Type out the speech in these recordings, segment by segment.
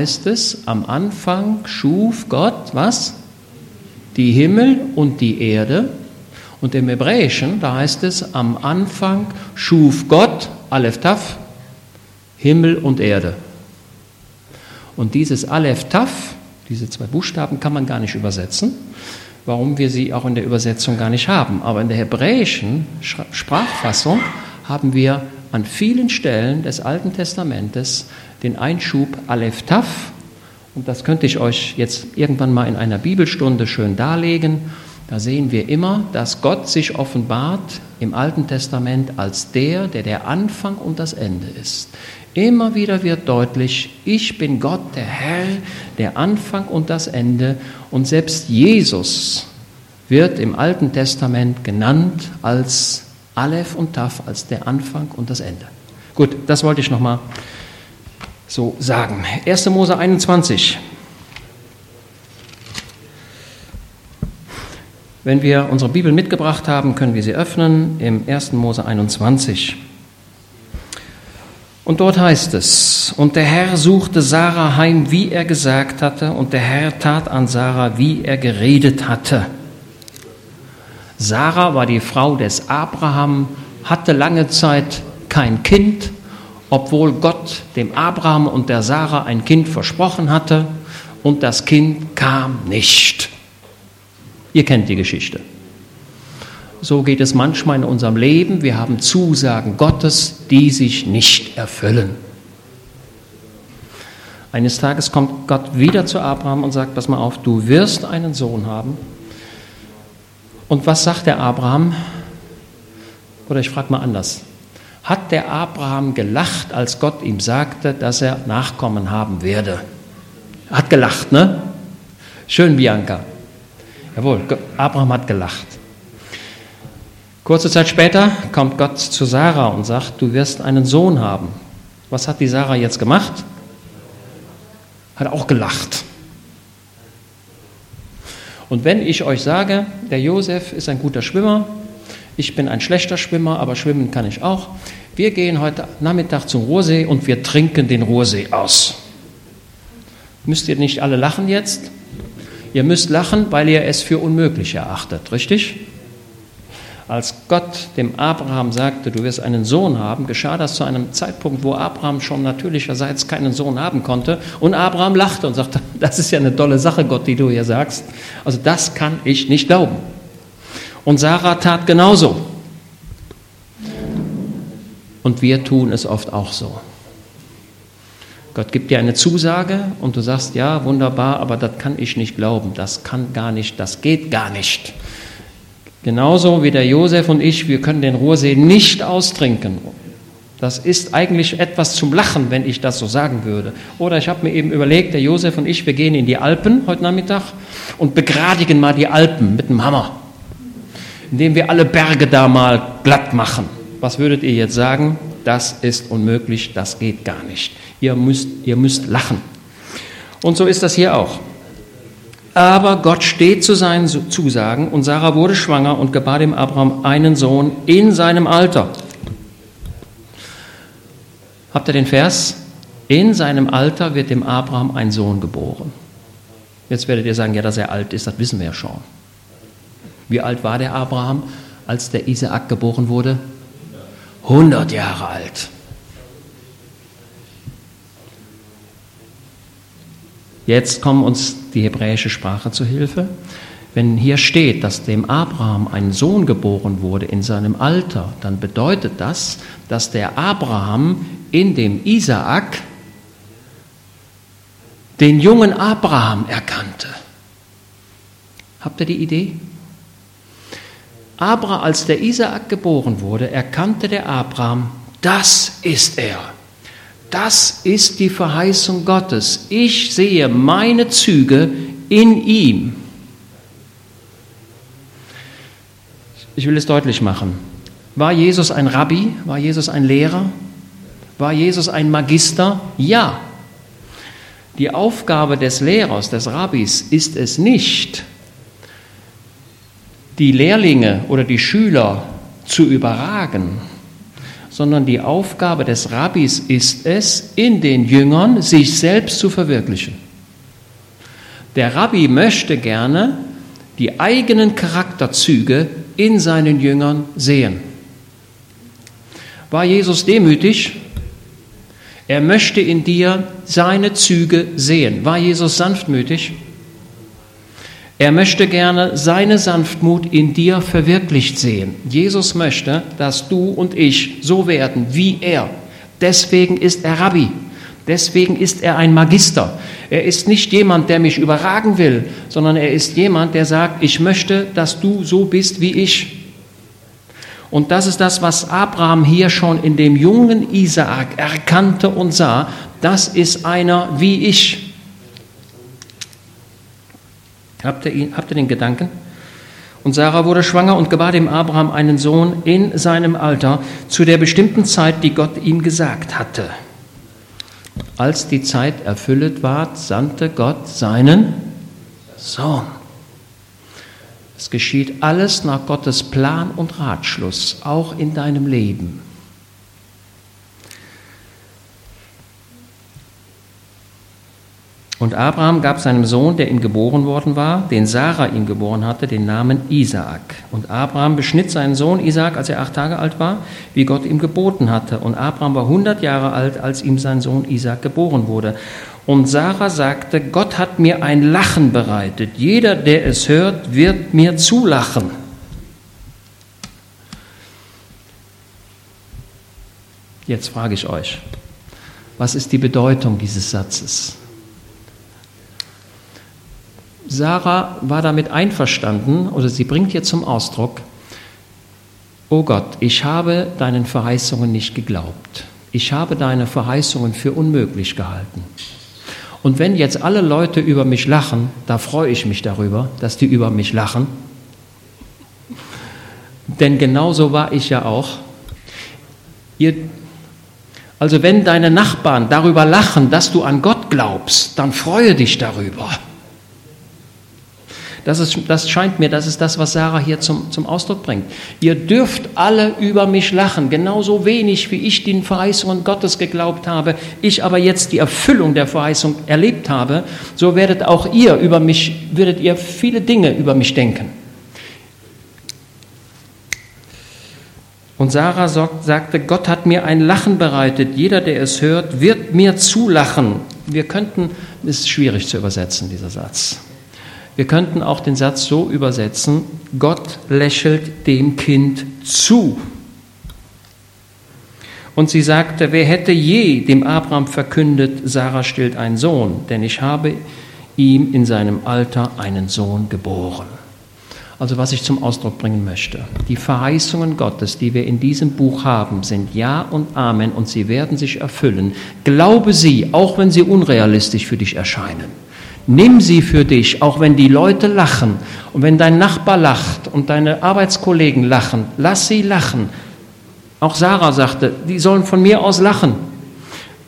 heißt es, am Anfang schuf Gott was? Die Himmel und die Erde. Und im Hebräischen, da heißt es, am Anfang schuf Gott, Aleph Taf, Himmel und Erde. Und dieses Aleph Taf, diese zwei Buchstaben, kann man gar nicht übersetzen, warum wir sie auch in der Übersetzung gar nicht haben. Aber in der hebräischen Sprachfassung haben wir an vielen Stellen des Alten Testamentes den Einschub Aleph Taf. Und das könnte ich euch jetzt irgendwann mal in einer Bibelstunde schön darlegen. Da sehen wir immer, dass Gott sich offenbart im Alten Testament als der, der der Anfang und das Ende ist. Immer wieder wird deutlich, ich bin Gott, der Herr, der Anfang und das Ende. Und selbst Jesus wird im Alten Testament genannt als Aleph und Taf, als der Anfang und das Ende. Gut, das wollte ich nochmal so sagen. 1. Mose 21. Wenn wir unsere Bibel mitgebracht haben, können wir sie öffnen im 1. Mose 21. Und dort heißt es, und der Herr suchte Sarah heim, wie er gesagt hatte, und der Herr tat an Sarah, wie er geredet hatte. Sarah war die Frau des Abraham, hatte lange Zeit kein Kind, obwohl Gott dem Abraham und der Sarah ein Kind versprochen hatte, und das Kind kam nicht. Ihr kennt die Geschichte. So geht es manchmal in unserem Leben. Wir haben Zusagen Gottes, die sich nicht erfüllen. Eines Tages kommt Gott wieder zu Abraham und sagt, pass mal auf, du wirst einen Sohn haben. Und was sagt der Abraham? Oder ich frage mal anders. Hat der Abraham gelacht, als Gott ihm sagte, dass er Nachkommen haben werde? Hat gelacht, ne? Schön, Bianca. Jawohl, Abraham hat gelacht. Kurze Zeit später kommt Gott zu Sarah und sagt, du wirst einen Sohn haben. Was hat die Sarah jetzt gemacht? Hat auch gelacht. Und wenn ich euch sage, der Josef ist ein guter Schwimmer, ich bin ein schlechter Schwimmer, aber schwimmen kann ich auch. Wir gehen heute Nachmittag zum Ruhrsee und wir trinken den Ruhrsee aus. Müsst ihr nicht alle lachen jetzt? Ihr müsst lachen, weil ihr es für unmöglich erachtet, richtig? Als Gott dem Abraham sagte, du wirst einen Sohn haben, geschah das zu einem Zeitpunkt, wo Abraham schon natürlicherseits keinen Sohn haben konnte. Und Abraham lachte und sagte, das ist ja eine tolle Sache, Gott, die du hier sagst. Also das kann ich nicht glauben. Und Sarah tat genauso. Und wir tun es oft auch so. Gott gibt dir eine Zusage und du sagst, ja, wunderbar, aber das kann ich nicht glauben, das kann gar nicht, das geht gar nicht. Genauso wie der Josef und ich, wir können den Ruhrsee nicht austrinken. Das ist eigentlich etwas zum Lachen, wenn ich das so sagen würde. Oder ich habe mir eben überlegt, der Josef und ich, wir gehen in die Alpen heute Nachmittag und begradigen mal die Alpen mit einem Hammer, indem wir alle Berge da mal glatt machen. Was würdet ihr jetzt sagen? Das ist unmöglich, das geht gar nicht. Ihr müsst, ihr müsst lachen. Und so ist das hier auch. Aber Gott steht zu seinen Zusagen und Sarah wurde schwanger und gebar dem Abraham einen Sohn in seinem Alter. Habt ihr den Vers? In seinem Alter wird dem Abraham ein Sohn geboren. Jetzt werdet ihr sagen, ja, dass er alt ist, das wissen wir ja schon. Wie alt war der Abraham, als der Isaak geboren wurde? 100 Jahre alt. Jetzt kommt uns die hebräische Sprache zu Hilfe. Wenn hier steht, dass dem Abraham ein Sohn geboren wurde in seinem Alter, dann bedeutet das, dass der Abraham in dem Isaak den jungen Abraham erkannte. Habt ihr die Idee? Abraham, als der Isaak geboren wurde, erkannte der Abraham, das ist er. Das ist die Verheißung Gottes. Ich sehe meine Züge in ihm. Ich will es deutlich machen. War Jesus ein Rabbi? War Jesus ein Lehrer? War Jesus ein Magister? Ja. Die Aufgabe des Lehrers, des Rabbis ist es nicht, die Lehrlinge oder die Schüler zu überragen, sondern die Aufgabe des Rabbis ist es, in den Jüngern sich selbst zu verwirklichen. Der Rabbi möchte gerne die eigenen Charakterzüge in seinen Jüngern sehen. War Jesus demütig? Er möchte in dir seine Züge sehen. War Jesus sanftmütig? Er möchte gerne seine Sanftmut in dir verwirklicht sehen. Jesus möchte, dass du und ich so werden wie er. Deswegen ist er Rabbi. Deswegen ist er ein Magister. Er ist nicht jemand, der mich überragen will, sondern er ist jemand, der sagt, ich möchte, dass du so bist wie ich. Und das ist das, was Abraham hier schon in dem jungen Isaak erkannte und sah. Das ist einer wie ich. Habt ihr, habt ihr den Gedanken? Und Sarah wurde schwanger und gebar dem Abraham einen Sohn in seinem Alter zu der bestimmten Zeit, die Gott ihm gesagt hatte. Als die Zeit erfüllet war, sandte Gott seinen Sohn. Es geschieht alles nach Gottes Plan und Ratschluss, auch in deinem Leben. Und Abraham gab seinem Sohn, der ihm geboren worden war, den Sarah ihm geboren hatte, den Namen Isaak. Und Abraham beschnitt seinen Sohn Isaak, als er acht Tage alt war, wie Gott ihm geboten hatte. Und Abraham war hundert Jahre alt, als ihm sein Sohn Isaak geboren wurde. Und Sarah sagte, Gott hat mir ein Lachen bereitet. Jeder, der es hört, wird mir zulachen. Jetzt frage ich euch, was ist die Bedeutung dieses Satzes? Sarah war damit einverstanden oder sie bringt hier zum Ausdruck, oh Gott, ich habe deinen Verheißungen nicht geglaubt. Ich habe deine Verheißungen für unmöglich gehalten. Und wenn jetzt alle Leute über mich lachen, da freue ich mich darüber, dass die über mich lachen. Denn genauso war ich ja auch. Ihr, also wenn deine Nachbarn darüber lachen, dass du an Gott glaubst, dann freue dich darüber. Das, ist, das scheint mir, das ist das, was Sarah hier zum, zum Ausdruck bringt. Ihr dürft alle über mich lachen, genauso wenig wie ich den Verheißungen Gottes geglaubt habe, ich aber jetzt die Erfüllung der Verheißung erlebt habe, so werdet auch ihr über mich, würdet ihr viele Dinge über mich denken. Und Sarah sagte, Gott hat mir ein Lachen bereitet. Jeder, der es hört, wird mir zulachen. Wir könnten, ist schwierig zu übersetzen, dieser Satz. Wir könnten auch den Satz so übersetzen, Gott lächelt dem Kind zu. Und sie sagte, wer hätte je dem Abraham verkündet, Sarah stillt einen Sohn, denn ich habe ihm in seinem Alter einen Sohn geboren. Also was ich zum Ausdruck bringen möchte. Die Verheißungen Gottes, die wir in diesem Buch haben, sind Ja und Amen und sie werden sich erfüllen. Glaube sie, auch wenn sie unrealistisch für dich erscheinen. Nimm sie für dich, auch wenn die Leute lachen und wenn dein Nachbar lacht und deine Arbeitskollegen lachen. Lass sie lachen. Auch Sarah sagte, die sollen von mir aus lachen.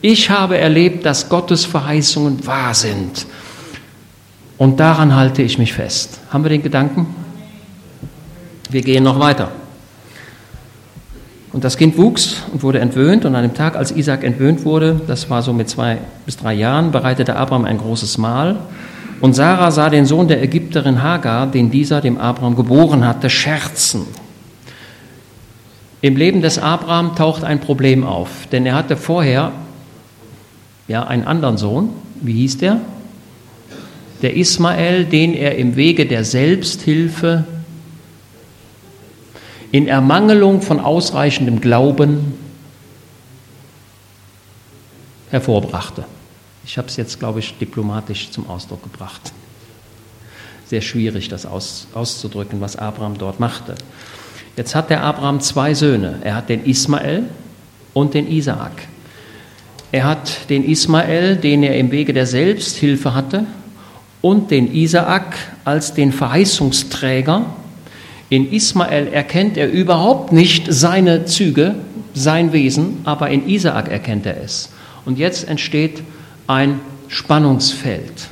Ich habe erlebt, dass Gottes Verheißungen wahr sind. Und daran halte ich mich fest. Haben wir den Gedanken? Wir gehen noch weiter. Und das Kind wuchs und wurde entwöhnt. Und an dem Tag, als Isaac entwöhnt wurde, das war so mit zwei bis drei Jahren, bereitete Abraham ein großes Mahl. Und Sarah sah den Sohn der Ägypterin Hagar, den dieser dem Abraham geboren hatte, scherzen. Im Leben des Abraham taucht ein Problem auf, denn er hatte vorher ja einen anderen Sohn. Wie hieß der? Der Ismael, den er im Wege der Selbsthilfe in Ermangelung von ausreichendem Glauben hervorbrachte. Ich habe es jetzt, glaube ich, diplomatisch zum Ausdruck gebracht. Sehr schwierig, das aus, auszudrücken, was Abraham dort machte. Jetzt hat der Abraham zwei Söhne. Er hat den Ismael und den Isaak. Er hat den Ismael, den er im Wege der Selbsthilfe hatte, und den Isaak als den Verheißungsträger, in Ismael erkennt er überhaupt nicht seine Züge, sein Wesen, aber in Isaak erkennt er es. Und jetzt entsteht ein Spannungsfeld.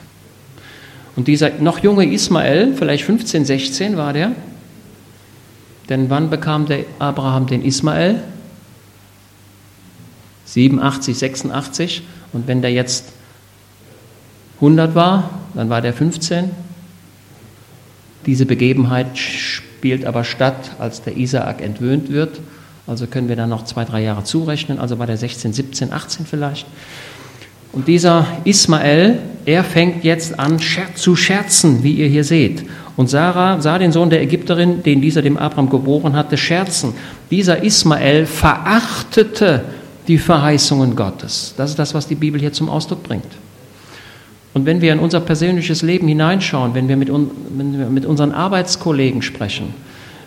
Und dieser noch junge Ismael, vielleicht 15, 16 war der, denn wann bekam der Abraham den Ismael? 87, 86. Und wenn der jetzt 100 war, dann war der 15. Diese Begebenheit spielt aber statt, als der Isaak entwöhnt wird. Also können wir da noch zwei, drei Jahre zurechnen. Also war der 16, 17, 18 vielleicht. Und dieser Ismael, er fängt jetzt an zu scherzen, wie ihr hier seht. Und Sarah sah den Sohn der Ägypterin, den dieser dem Abraham geboren hatte, scherzen. Dieser Ismael verachtete die Verheißungen Gottes. Das ist das, was die Bibel hier zum Ausdruck bringt. Und wenn wir in unser persönliches Leben hineinschauen, wenn wir mit, wenn wir mit unseren Arbeitskollegen sprechen,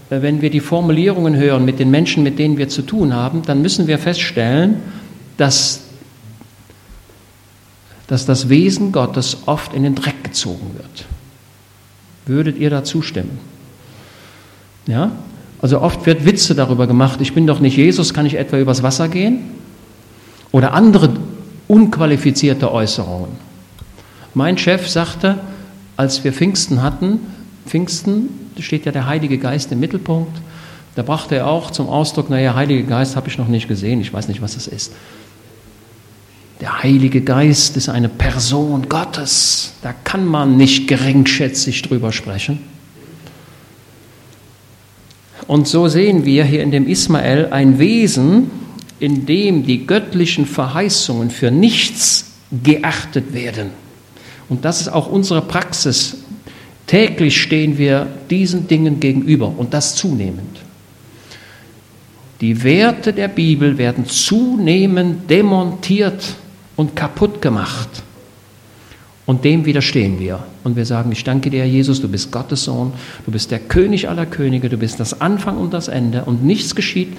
äh, wenn wir die Formulierungen hören mit den Menschen, mit denen wir zu tun haben, dann müssen wir feststellen, dass, dass das Wesen Gottes oft in den Dreck gezogen wird. Würdet ihr da zustimmen? Ja? Also oft wird Witze darüber gemacht, ich bin doch nicht Jesus, kann ich etwa übers Wasser gehen? Oder andere unqualifizierte Äußerungen. Mein Chef sagte, als wir Pfingsten hatten, Pfingsten steht ja der Heilige Geist im Mittelpunkt, da brachte er auch zum Ausdruck, naja, Heilige Geist habe ich noch nicht gesehen, ich weiß nicht, was das ist. Der Heilige Geist ist eine Person Gottes, da kann man nicht geringschätzig drüber sprechen. Und so sehen wir hier in dem Ismael ein Wesen, in dem die göttlichen Verheißungen für nichts geachtet werden. Und das ist auch unsere Praxis. Täglich stehen wir diesen Dingen gegenüber und das zunehmend. Die Werte der Bibel werden zunehmend demontiert und kaputt gemacht. Und dem widerstehen wir. Und wir sagen, ich danke dir, Jesus, du bist Gottes Sohn, du bist der König aller Könige, du bist das Anfang und das Ende und nichts geschieht,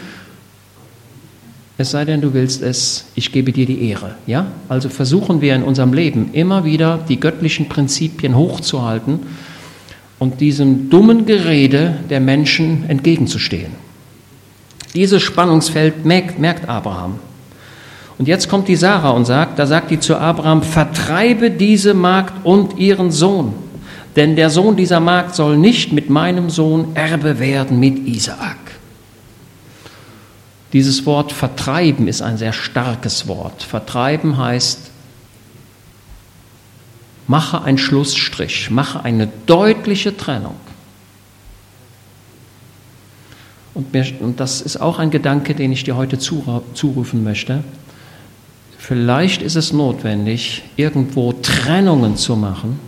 es sei denn, du willst es, ich gebe dir die Ehre. Ja? Also versuchen wir in unserem Leben immer wieder die göttlichen Prinzipien hochzuhalten und diesem dummen Gerede der Menschen entgegenzustehen. Dieses Spannungsfeld merkt, merkt Abraham. Und jetzt kommt die Sarah und sagt, da sagt die zu Abraham, vertreibe diese Magd und ihren Sohn, denn der Sohn dieser Magd soll nicht mit meinem Sohn Erbe werden mit Isaak. Dieses Wort vertreiben ist ein sehr starkes Wort. Vertreiben heißt, mache einen Schlussstrich, mache eine deutliche Trennung. Und, das ist auch ein Gedanke, den ich dir heute zurufen möchte. Vielleicht ist es notwendig, irgendwo Trennungen zu machen.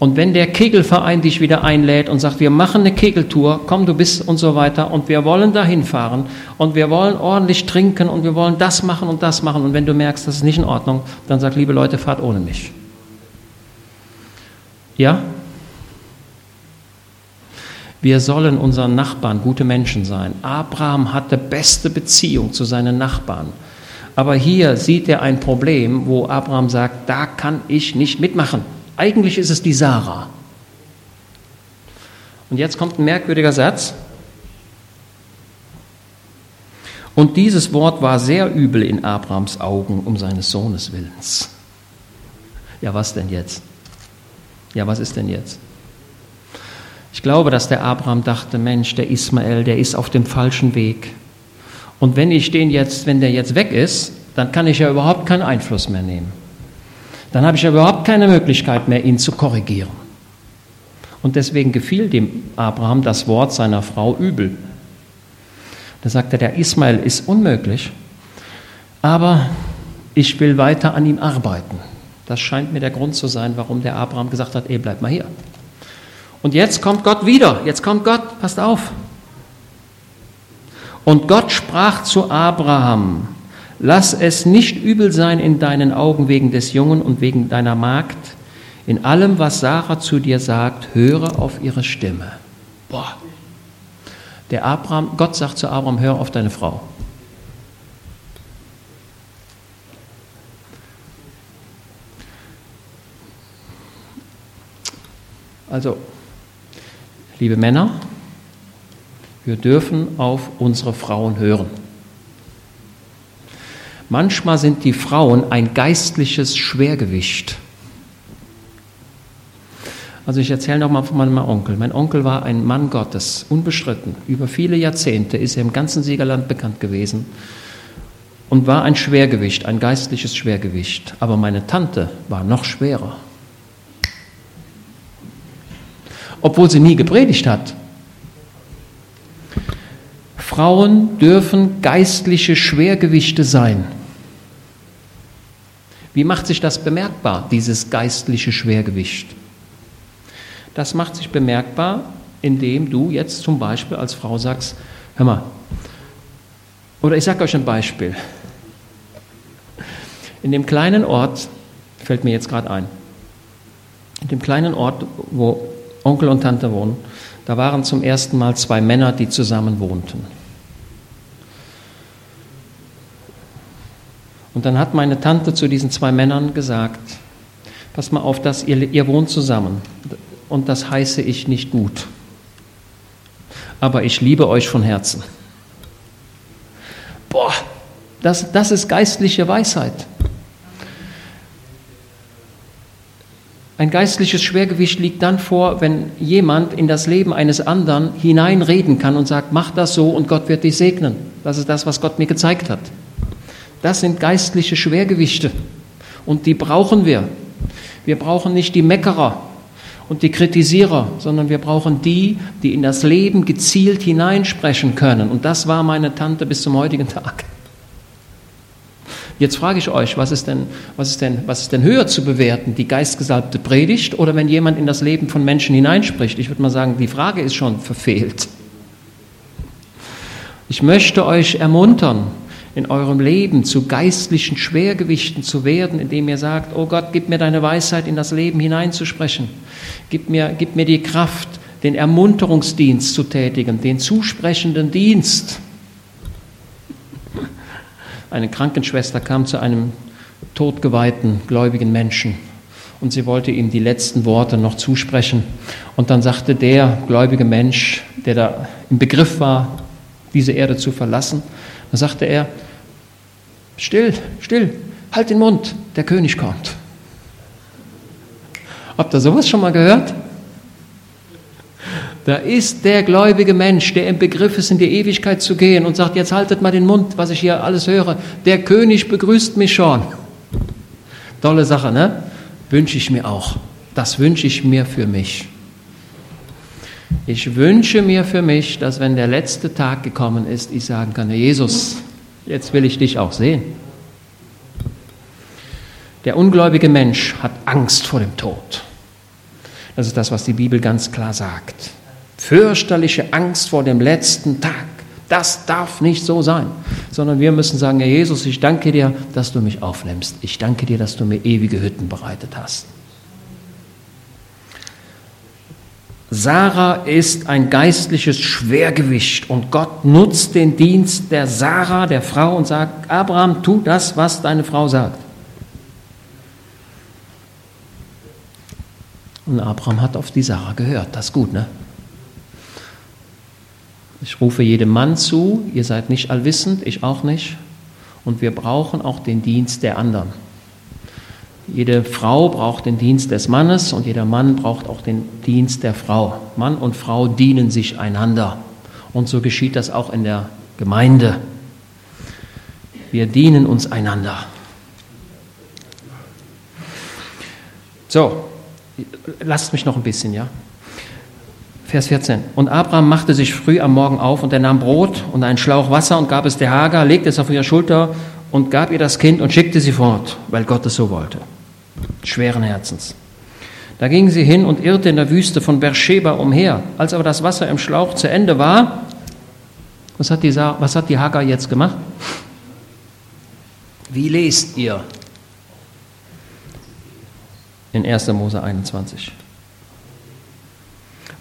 Und wenn der Kegelverein dich wieder einlädt und sagt, wir machen eine Kegeltour, komm, du bist und so weiter, und wir wollen dahin fahren und wir wollen ordentlich trinken und wir wollen das machen und das machen, und wenn du merkst, das ist nicht in Ordnung, dann sag, liebe Leute, fahrt ohne mich. Ja? Wir sollen unseren Nachbarn gute Menschen sein. Abraham hatte beste Beziehung zu seinen Nachbarn. Aber hier sieht er ein Problem, wo Abraham sagt, da kann ich nicht mitmachen. Eigentlich ist es die Sarah. Und jetzt kommt ein merkwürdiger Satz. Und dieses Wort war sehr übel in Abrahams Augen um seines Sohnes willens. Ja, was denn jetzt? Ja, was ist denn jetzt? Ich glaube, dass der Abraham dachte, Mensch, der Ismael, der ist auf dem falschen Weg. Und wenn ich den jetzt, wenn der jetzt weg ist, dann kann ich ja überhaupt keinen Einfluss mehr nehmen. Dann habe ich ja überhaupt keine Möglichkeit mehr, ihn zu korrigieren. Und deswegen gefiel dem Abraham das Wort seiner Frau übel. Da sagte der Ismael ist unmöglich, aber ich will weiter an ihm arbeiten. Das scheint mir der Grund zu sein, warum der Abraham gesagt hat, ey, bleib mal hier. Und jetzt kommt Gott wieder. Jetzt kommt Gott, passt auf. Und Gott sprach zu Abraham, lass es nicht übel sein in deinen Augen wegen des Jungen und wegen deiner Magd. In allem, was Sarah zu dir sagt, höre auf ihre Stimme. Boah. Der Abraham, Gott sagt zu Abraham, hör auf deine Frau. Also, liebe Männer, wir dürfen auf unsere Frauen hören. Manchmal sind die Frauen ein geistliches Schwergewicht. Also ich erzähle noch mal von meinem Onkel. Mein Onkel war ein Mann Gottes, unbestritten. Über viele Jahrzehnte ist er im ganzen Siegerland bekannt gewesen. und war ein Schwergewicht, ein geistliches Schwergewicht. Aber meine Tante war noch schwerer. Obwohl sie nie gepredigt hat. Frauen dürfen geistliche Schwergewichte sein. Wie macht sich das bemerkbar, dieses geistliche Schwergewicht? Das macht sich bemerkbar, indem du jetzt zum Beispiel als Frau sagst, hör mal, oder ich sage euch ein Beispiel. In dem kleinen Ort, fällt mir jetzt gerade ein, in dem kleinen Ort, wo Onkel und Tante wohnen, da waren zum ersten Mal zwei Männer, die zusammen wohnten. Und dann hat meine Tante zu diesen zwei Männern gesagt, pass mal auf, dass ihr, ihr wohnt zusammen und das heiße ich nicht gut. Aber ich liebe euch von Herzen. Boah, das, das ist geistliche Weisheit. Ein geistliches Schwergewicht liegt dann vor, wenn jemand in das Leben eines anderen hineinreden kann und sagt, mach das so und Gott wird dich segnen. Das ist das, was Gott mir gezeigt hat. Das sind geistliche Schwergewichte und die brauchen wir. Wir brauchen nicht die Meckerer und die Kritisierer, sondern wir brauchen die, die in das Leben gezielt hineinsprechen können. Und das war meine Tante bis zum heutigen Tag. Jetzt frage ich euch, was ist, denn, was, ist denn, was ist denn höher zu bewerten, die geistgesalbte Predigt oder wenn jemand in das Leben von Menschen hineinspricht? Ich würde mal sagen, die Frage ist schon verfehlt. Ich möchte euch ermuntern, in eurem Leben zu geistlichen Schwergewichten zu werden, indem ihr sagt, oh Gott, gib mir deine Weisheit, in das Leben hineinzusprechen. Gib mir, gib mir die Kraft, den Ermunterungsdienst zu tätigen, den zusprechenden Dienst. Eine Krankenschwester kam zu einem todgeweihten, gläubigen Menschen und sie wollte ihm die letzten Worte noch zusprechen. Und dann sagte der gläubige Mensch, der da im Begriff war, diese Erde zu verlassen, dann sagte er, still, still, halt den Mund, der König kommt. Habt ihr sowas schon mal gehört? Da ist der gläubige Mensch, der im Begriff ist, in die Ewigkeit zu gehen und sagt, jetzt haltet mal den Mund, was ich hier alles höre. Der König begrüßt mich schon. Tolle Sache, ne? Wünsche ich mir auch. Das wünsche ich mir für mich. Ich wünsche mir für mich, dass wenn der letzte Tag gekommen ist, ich sagen kann, Jesus, jetzt will ich dich auch sehen. Der ungläubige Mensch hat Angst vor dem Tod. Das ist das, was die Bibel ganz klar sagt. Fürchterliche Angst vor dem letzten Tag. Das darf nicht so sein, sondern wir müssen sagen, Herr Jesus, ich danke dir, dass du mich aufnimmst. Ich danke dir, dass du mir ewige Hütten bereitet hast. Sarah ist ein geistliches Schwergewicht und Gott nutzt den Dienst der Sarah, der Frau, und sagt, Abraham, tu das, was deine Frau sagt. Und Abraham hat auf die Sarah gehört. Das ist gut, ne? Ich rufe jedem Mann zu, ihr seid nicht allwissend, ich auch nicht. Und wir brauchen auch den Dienst der anderen. Jede Frau braucht den Dienst des Mannes und jeder Mann braucht auch den Dienst der Frau. Mann und Frau dienen sich einander. Und so geschieht das auch in der Gemeinde. Wir dienen uns einander. So, lasst mich noch ein bisschen, ja? Vers 14. Und Abraham machte sich früh am Morgen auf und er nahm Brot und einen Schlauch Wasser und gab es der Hagar, legte es auf ihre Schulter und gab ihr das Kind und schickte sie fort, weil Gott es so wollte schweren Herzens. Da ging sie hin und irrte in der Wüste von Beersheba umher. Als aber das Wasser im Schlauch zu Ende war, was hat die, was hat die Hagar jetzt gemacht? Wie lest ihr? In 1. Mose 21.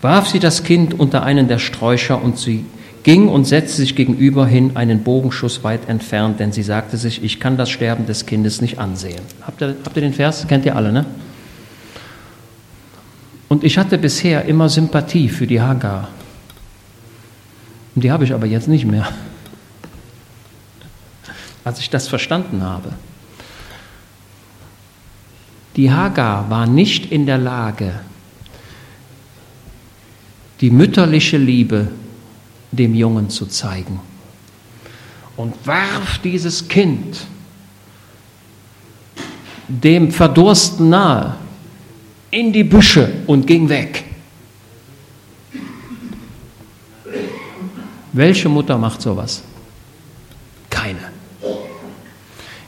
Warf sie das Kind unter einen der Sträucher und sie ging und setzte sich gegenüber hin, einen Bogenschuss weit entfernt, denn sie sagte sich, ich kann das Sterben des Kindes nicht ansehen. Habt ihr, habt ihr den Vers? Kennt ihr alle, ne? Und ich hatte bisher immer Sympathie für die Hagar. Und die habe ich aber jetzt nicht mehr. Als ich das verstanden habe. Die Hagar war nicht in der Lage, die mütterliche Liebe dem Jungen zu zeigen. und warf dieses Kind dem Verdursten nahe in die Büsche und ging weg. Welche Mutter macht sowas? Keine.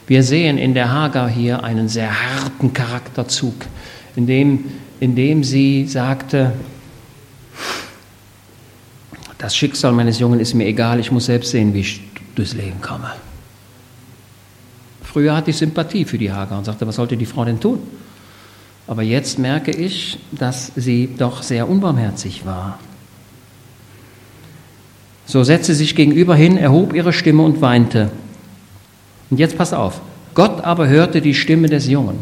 Wir sehen in der Hagar hier einen sehr harten Charakterzug, in dem, in dem sie sagte, das Schicksal meines Jungen ist mir egal, ich muss selbst sehen, wie ich durchs Leben komme. Früher hatte ich Sympathie für die Hagar und sagte, was sollte die Frau denn tun? Aber jetzt merke ich, dass sie doch sehr unbarmherzig war. So setzte sie sich gegenüber hin, erhob ihre Stimme und weinte. Und jetzt pass auf. Gott aber hörte die Stimme des Jungen.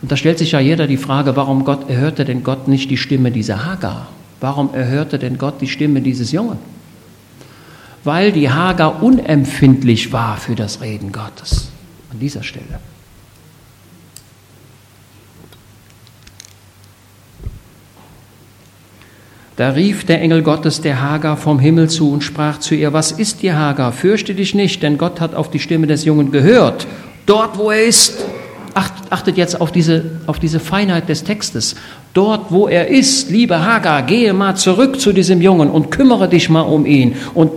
Und da stellt sich ja jeder die Frage, warum Gott erhörte denn Gott nicht die Stimme dieser Hagar? Warum erhörte denn Gott die Stimme dieses Jungen? Weil die Hagar unempfindlich war für das Reden Gottes. An dieser Stelle. Da rief der Engel Gottes der Hagar vom Himmel zu und sprach zu ihr, was ist dir, Hagar? Fürchte dich nicht, denn Gott hat auf die Stimme des Jungen gehört, dort wo er ist. Achtet jetzt auf diese, auf diese Feinheit des Textes. Dort, wo er ist, liebe Hagar, gehe mal zurück zu diesem Jungen und kümmere dich mal um ihn und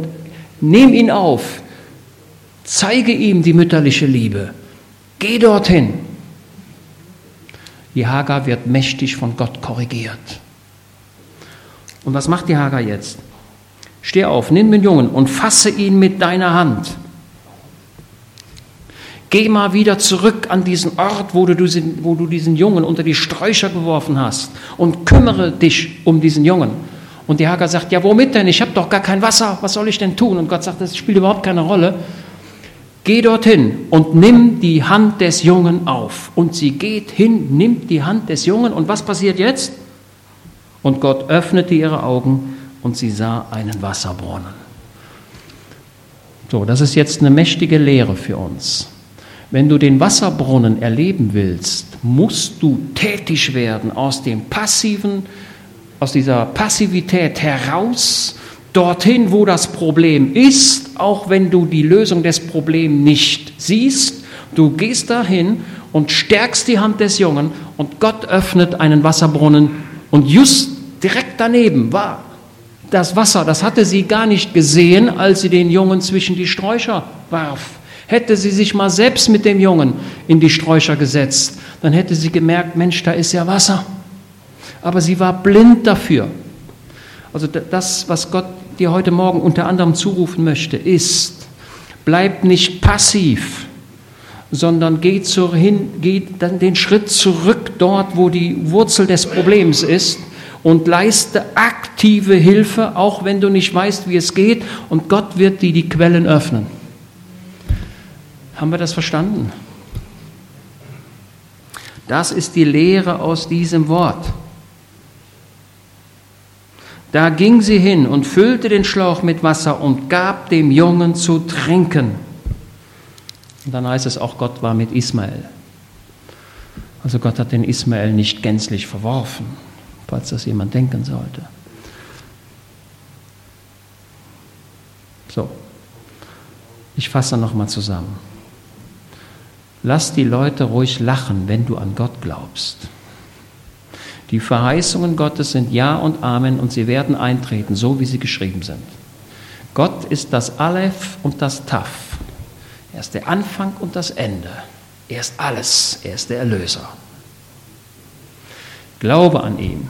nimm ihn auf. Zeige ihm die mütterliche Liebe. Geh dorthin. Die Hagar wird mächtig von Gott korrigiert. Und was macht die Hagar jetzt? Steh auf, nimm den Jungen und fasse ihn mit deiner Hand. Geh mal wieder zurück an diesen Ort, wo du, diesen, wo du diesen Jungen unter die Sträucher geworfen hast und kümmere dich um diesen Jungen. Und die Hagar sagt, ja, womit denn? Ich habe doch gar kein Wasser, was soll ich denn tun? Und Gott sagt, das spielt überhaupt keine Rolle. Geh dorthin und nimm die Hand des Jungen auf. Und sie geht hin, nimmt die Hand des Jungen und was passiert jetzt? Und Gott öffnete ihre Augen und sie sah einen Wasserbrunnen. So, das ist jetzt eine mächtige Lehre für uns. Wenn du den Wasserbrunnen erleben willst, musst du tätig werden aus dem passiven, aus dieser Passivität heraus, dorthin, wo das Problem ist, auch wenn du die Lösung des Problems nicht siehst. Du gehst dahin und stärkst die Hand des Jungen und Gott öffnet einen Wasserbrunnen und just direkt daneben war das Wasser. Das hatte sie gar nicht gesehen, als sie den Jungen zwischen die Sträucher warf. Hätte sie sich mal selbst mit dem Jungen in die Sträucher gesetzt, dann hätte sie gemerkt, Mensch, da ist ja Wasser. Aber sie war blind dafür. Also das, was Gott dir heute Morgen unter anderem zurufen möchte, ist, bleib nicht passiv, sondern geh, zur, hin, geh dann den Schritt zurück dort, wo die Wurzel des Problems ist und leiste aktive Hilfe, auch wenn du nicht weißt, wie es geht, und Gott wird dir die Quellen öffnen. Haben wir das verstanden? Das ist die Lehre aus diesem Wort. Da ging sie hin und füllte den Schlauch mit Wasser und gab dem Jungen zu trinken. Und dann heißt es auch, Gott war mit Ismael. Also Gott hat den Ismael nicht gänzlich verworfen, falls das jemand denken sollte. So, ich fasse nochmal zusammen. Lass die Leute ruhig lachen, wenn du an Gott glaubst. Die Verheißungen Gottes sind Ja und Amen und sie werden eintreten, so wie sie geschrieben sind. Gott ist das Aleph und das Taf. Er ist der Anfang und das Ende. Er ist alles. Er ist der Erlöser. Glaube an ihn.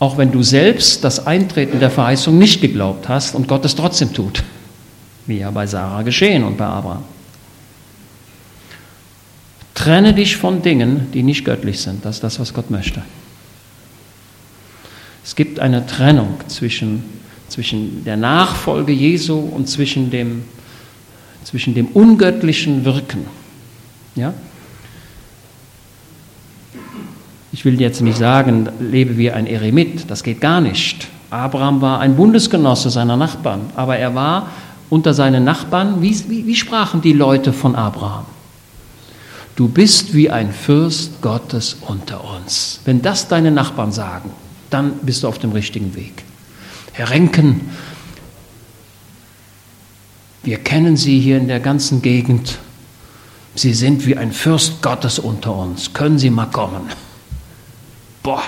Auch wenn du selbst das Eintreten der Verheißung nicht geglaubt hast und Gott es trotzdem tut. Wie ja bei Sarah geschehen und bei Abraham. Trenne dich von Dingen, die nicht göttlich sind. Das ist das, was Gott möchte. Es gibt eine Trennung zwischen, zwischen der Nachfolge Jesu und zwischen dem, zwischen dem ungöttlichen Wirken. Ja? Ich will jetzt nicht sagen, lebe wie ein Eremit, das geht gar nicht. Abraham war ein Bundesgenosse seiner Nachbarn, aber er war unter seinen Nachbarn, wie, wie, wie sprachen die Leute von Abraham? Du bist wie ein Fürst Gottes unter uns. Wenn das deine Nachbarn sagen, dann bist du auf dem richtigen Weg. Herr Renken, wir kennen sie hier in der ganzen Gegend. Sie sind wie ein Fürst Gottes unter uns. Können Sie mal kommen? Boah.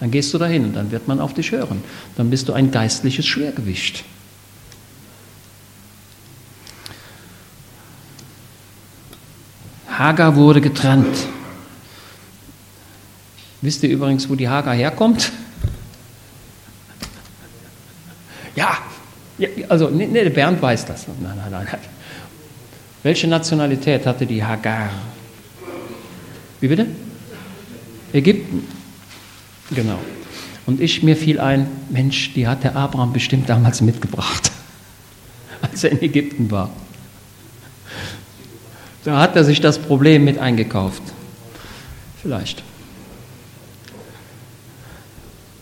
Dann gehst du dahin und dann wird man auf dich hören. Dann bist du ein geistliches Schwergewicht. Hagar wurde getrennt. Wisst ihr übrigens, wo die Hagar herkommt? Ja, also nee, nee, Bernd weiß das. Nein, nein, nein. Welche Nationalität hatte die Hagar? Wie bitte? Ägypten. Genau. Und ich, mir fiel ein, Mensch, die hat der Abraham bestimmt damals mitgebracht, als er in Ägypten war. Da hat er sich das Problem mit eingekauft. Vielleicht.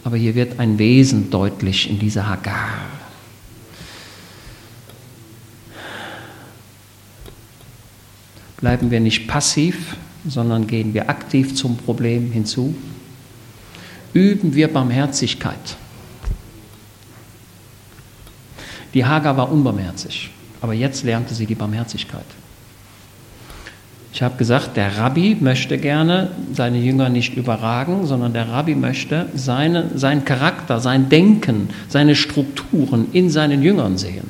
Aber hier wird ein Wesen deutlich in dieser Hagar. Bleiben wir nicht passiv, sondern gehen wir aktiv zum Problem hinzu. Üben wir Barmherzigkeit. Die Hagar war unbarmherzig, aber jetzt lernte sie die Barmherzigkeit. Ich habe gesagt, der Rabbi möchte gerne seine Jünger nicht überragen, sondern der Rabbi möchte seine, seinen Charakter, sein Denken, seine Strukturen in seinen Jüngern sehen.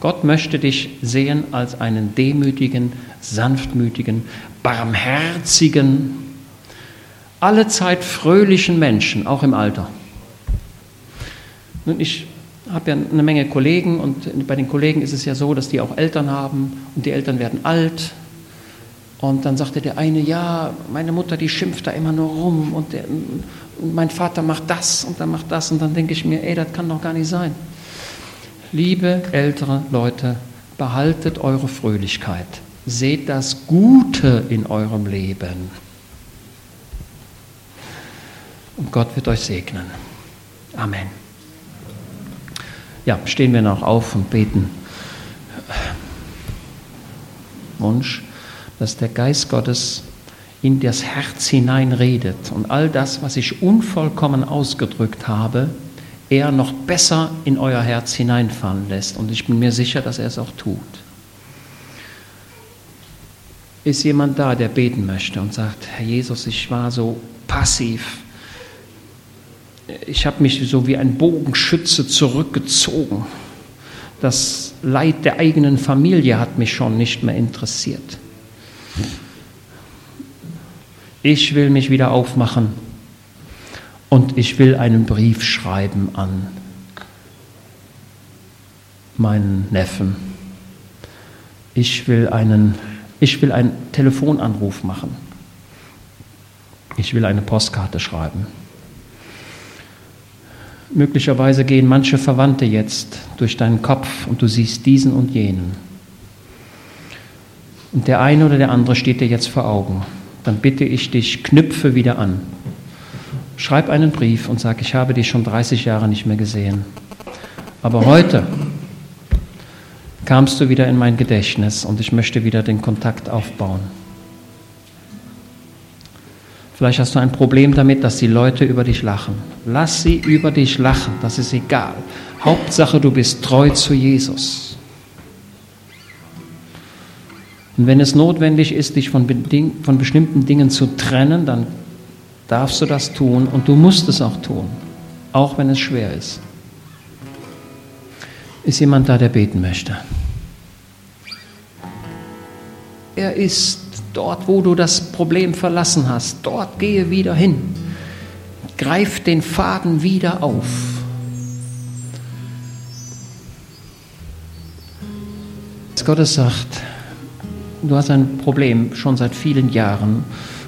Gott möchte dich sehen als einen demütigen, sanftmütigen, barmherzigen, allezeit fröhlichen Menschen, auch im Alter. Nun, ich habe ja eine Menge Kollegen und bei den Kollegen ist es ja so, dass die auch Eltern haben und die Eltern werden alt und dann sagte der eine, ja, meine Mutter, die schimpft da immer nur rum und, der, und mein Vater macht das und dann macht das und dann denke ich mir, ey, das kann doch gar nicht sein. Liebe ältere Leute, behaltet eure Fröhlichkeit. Seht das Gute in eurem Leben. Und Gott wird euch segnen. Amen. Ja, stehen wir noch auf und beten. Wunsch dass der Geist Gottes in das Herz hinein redet und all das, was ich unvollkommen ausgedrückt habe, er noch besser in euer Herz hineinfallen lässt. Und ich bin mir sicher, dass er es auch tut. Ist jemand da, der beten möchte und sagt, Herr Jesus, ich war so passiv. Ich habe mich so wie ein Bogenschütze zurückgezogen. Das Leid der eigenen Familie hat mich schon nicht mehr interessiert. Ich will mich wieder aufmachen und ich will einen Brief schreiben an meinen Neffen. Ich will einen, ich will einen Telefonanruf machen. Ich will eine Postkarte schreiben. Möglicherweise gehen manche Verwandte jetzt durch deinen Kopf und du siehst diesen und jenen. Und der eine oder der andere steht dir jetzt vor Augen dann bitte ich dich, knüpfe wieder an. Schreib einen Brief und sag, ich habe dich schon 30 Jahre nicht mehr gesehen. Aber heute kamst du wieder in mein Gedächtnis und ich möchte wieder den Kontakt aufbauen. Vielleicht hast du ein Problem damit, dass die Leute über dich lachen. Lass sie über dich lachen, das ist egal. Hauptsache, du bist treu zu Jesus. Und wenn es notwendig ist, dich von, von bestimmten Dingen zu trennen, dann darfst du das tun und du musst es auch tun, auch wenn es schwer ist. Ist jemand da, der beten möchte? Er ist dort, wo du das Problem verlassen hast. Dort gehe wieder hin. Greif den Faden wieder auf. Gottes sagt, du hast ein Problem schon seit vielen Jahren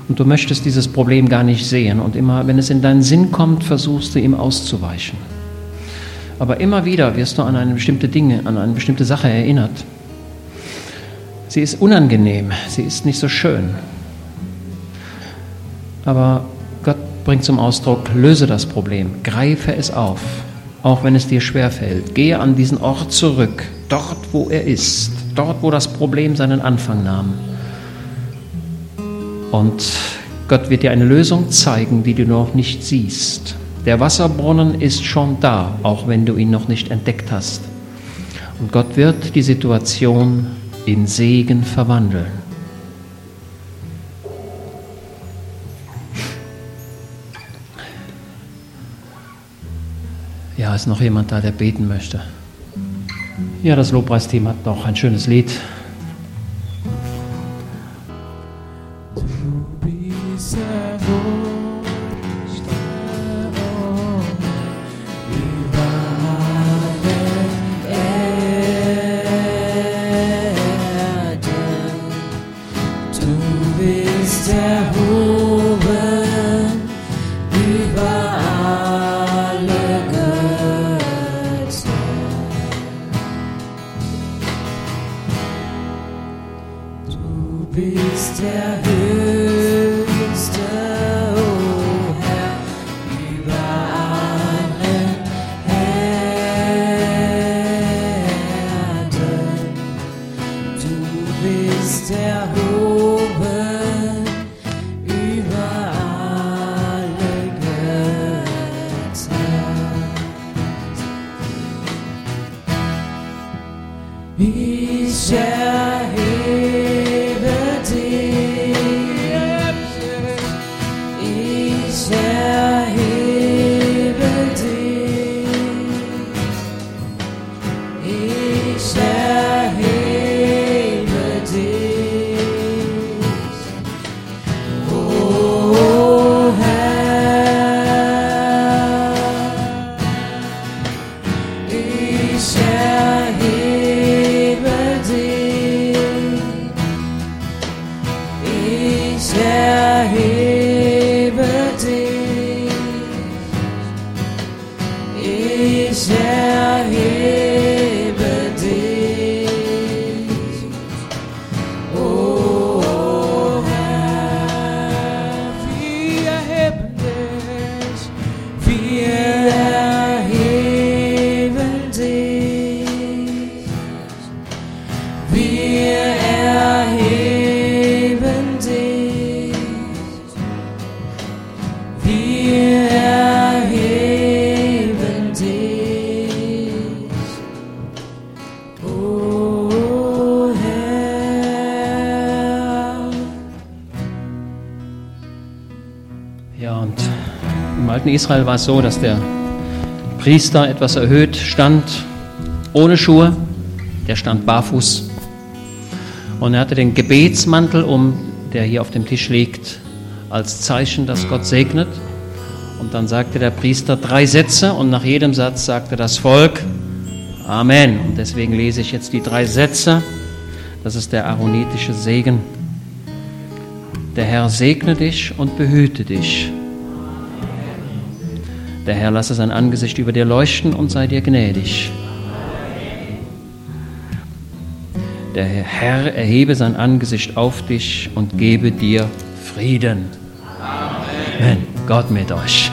und du möchtest dieses Problem gar nicht sehen und immer, wenn es in deinen Sinn kommt, versuchst du ihm auszuweichen. Aber immer wieder wirst du an eine bestimmte Dinge, an eine bestimmte Sache erinnert. Sie ist unangenehm, sie ist nicht so schön. Aber Gott bringt zum Ausdruck, löse das Problem, greife es auf, auch wenn es dir schwerfällt. Gehe an diesen Ort zurück, dort, wo er ist dort, wo das Problem seinen Anfang nahm. Und Gott wird dir eine Lösung zeigen, die du noch nicht siehst. Der Wasserbrunnen ist schon da, auch wenn du ihn noch nicht entdeckt hast. Und Gott wird die Situation in Segen verwandeln. Ja, ist noch jemand da, der beten möchte? Ja, das Lobpreisteam hat noch ein schönes Lied. Israel war es so, dass der Priester etwas erhöht stand, ohne Schuhe, der stand barfuß. Und er hatte den Gebetsmantel um, der hier auf dem Tisch liegt, als Zeichen, dass Gott segnet. Und dann sagte der Priester drei Sätze und nach jedem Satz sagte das Volk Amen. Und deswegen lese ich jetzt die drei Sätze. Das ist der aaronitische Segen. Der Herr segne dich und behüte dich. Der Herr lasse sein Angesicht über dir leuchten und sei dir gnädig. Der Herr erhebe sein Angesicht auf dich und gebe dir Frieden. Amen. Gott mit euch.